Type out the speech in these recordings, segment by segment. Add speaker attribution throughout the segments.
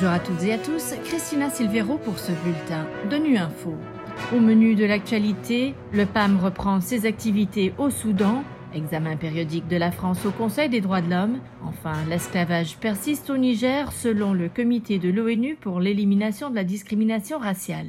Speaker 1: Bonjour à toutes et à tous, Christina Silvero pour ce bulletin de Nu Info. Au menu de l'actualité, le PAM reprend ses activités au Soudan, examen périodique de la France au Conseil des droits de l'homme, enfin l'esclavage persiste au Niger selon le comité de l'ONU pour l'élimination de la discrimination raciale.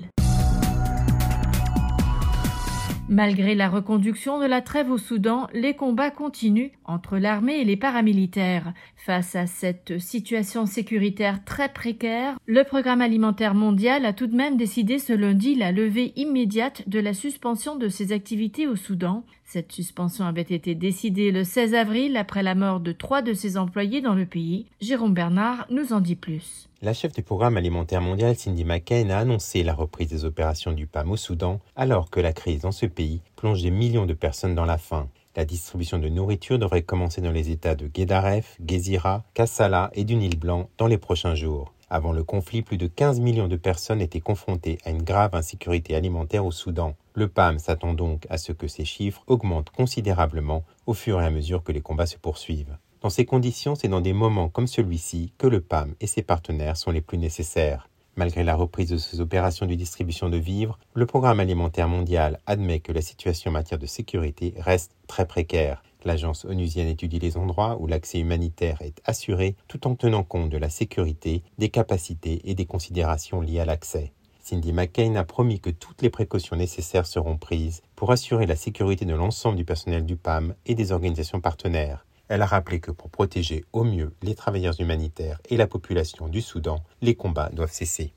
Speaker 1: Malgré la reconduction de la trêve au Soudan, les combats continuent entre l'armée et les paramilitaires. Face à cette situation sécuritaire très précaire, le Programme alimentaire mondial a tout de même décidé ce lundi la levée immédiate de la suspension de ses activités au Soudan. Cette suspension avait été décidée le 16 avril après la mort de trois de ses employés dans le pays. Jérôme Bernard nous en dit plus.
Speaker 2: La chef du programme alimentaire mondial, Cindy McCain, a annoncé la reprise des opérations du PAM au Soudan, alors que la crise dans ce pays plonge des millions de personnes dans la faim. La distribution de nourriture devrait commencer dans les États de Guédaref, Gézira, Kassala et du Nil Blanc dans les prochains jours. Avant le conflit, plus de 15 millions de personnes étaient confrontées à une grave insécurité alimentaire au Soudan. Le PAM s'attend donc à ce que ces chiffres augmentent considérablement au fur et à mesure que les combats se poursuivent. Dans ces conditions, c'est dans des moments comme celui-ci que le PAM et ses partenaires sont les plus nécessaires. Malgré la reprise de ces opérations de distribution de vivres, le Programme alimentaire mondial admet que la situation en matière de sécurité reste très précaire. L'agence onusienne étudie les endroits où l'accès humanitaire est assuré tout en tenant compte de la sécurité, des capacités et des considérations liées à l'accès. Cindy McCain a promis que toutes les précautions nécessaires seront prises pour assurer la sécurité de l'ensemble du personnel du PAM et des organisations partenaires. Elle a rappelé que pour protéger au mieux les travailleurs humanitaires et la population du Soudan, les combats doivent cesser.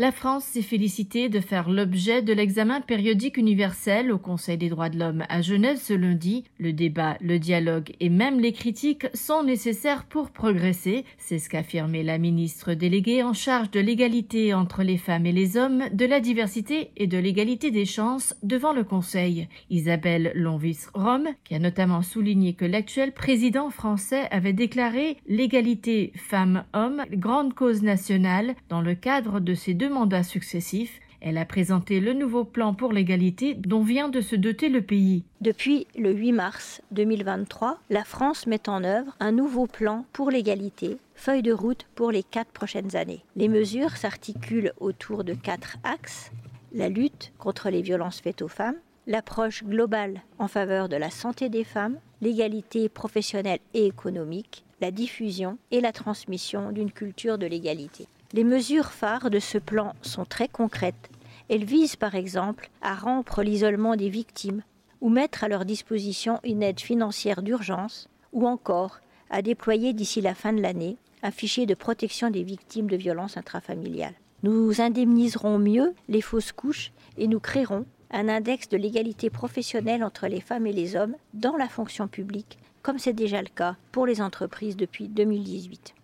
Speaker 1: La France s'est félicitée de faire l'objet de l'examen périodique universel au Conseil des droits de l'homme à Genève ce lundi. Le débat, le dialogue et même les critiques sont nécessaires pour progresser. C'est ce qu'a affirmé la ministre déléguée en charge de l'égalité entre les femmes et les hommes, de la diversité et de l'égalité des chances devant le Conseil. Isabelle Lonvis-Rome, qui a notamment souligné que l'actuel président français avait déclaré l'égalité femmes-hommes grande cause nationale dans le cadre de ces deux mandats successifs, elle a présenté le nouveau plan pour l'égalité dont vient de se doter le pays.
Speaker 3: Depuis le 8 mars 2023, la France met en œuvre un nouveau plan pour l'égalité, feuille de route pour les quatre prochaines années. Les mesures s'articulent autour de quatre axes la lutte contre les violences faites aux femmes, l'approche globale en faveur de la santé des femmes, l'égalité professionnelle et économique, la diffusion et la transmission d'une culture de l'égalité. Les mesures phares de ce plan sont très concrètes. Elles visent par exemple à rompre l'isolement des victimes ou mettre à leur disposition une aide financière d'urgence ou encore à déployer d'ici la fin de l'année un fichier de protection des victimes de violences intrafamiliales. Nous indemniserons mieux les fausses couches et nous créerons un index de l'égalité professionnelle entre les femmes et les hommes dans la fonction publique, comme c'est déjà le cas pour les entreprises depuis 2018.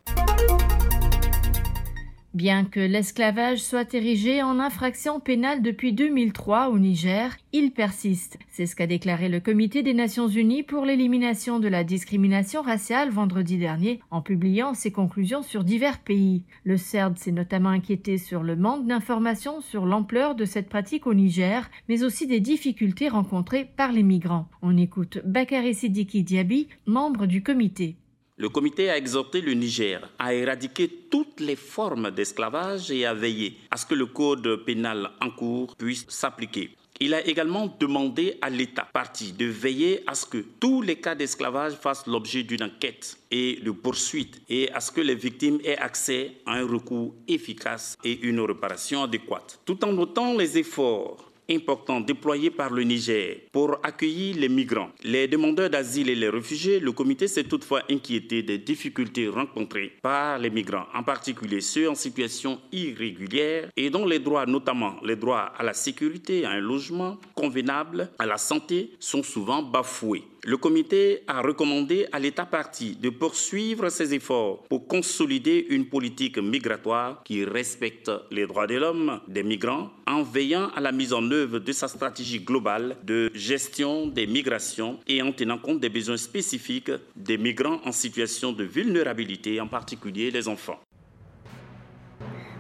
Speaker 1: Bien que l'esclavage soit érigé en infraction pénale depuis 2003 au Niger, il persiste. C'est ce qu'a déclaré le Comité des Nations Unies pour l'élimination de la discrimination raciale vendredi dernier en publiant ses conclusions sur divers pays. Le CERD s'est notamment inquiété sur le manque d'informations sur l'ampleur de cette pratique au Niger, mais aussi des difficultés rencontrées par les migrants. On écoute Bakary Sidiki Diaby, membre du comité.
Speaker 4: Le comité a exhorté le Niger à éradiquer toutes les formes d'esclavage et à veiller à ce que le code pénal en cours puisse s'appliquer. Il a également demandé à l'État parti de veiller à ce que tous les cas d'esclavage fassent l'objet d'une enquête et de poursuite et à ce que les victimes aient accès à un recours efficace et une réparation adéquate. Tout en notant les efforts important déployé par le Niger pour accueillir les migrants, les demandeurs d'asile et les réfugiés, le comité s'est toutefois inquiété des difficultés rencontrées par les migrants, en particulier ceux en situation irrégulière et dont les droits, notamment les droits à la sécurité, à un logement convenable, à la santé, sont souvent bafoués. Le comité a recommandé à l'État parti de poursuivre ses efforts pour consolider une politique migratoire qui respecte les droits de l'homme des migrants en veillant à la mise en œuvre de sa stratégie globale de gestion des migrations et en tenant compte des besoins spécifiques des migrants en situation de vulnérabilité, en particulier les enfants.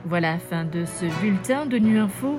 Speaker 1: Voilà fin de ce bulletin de Nu Info.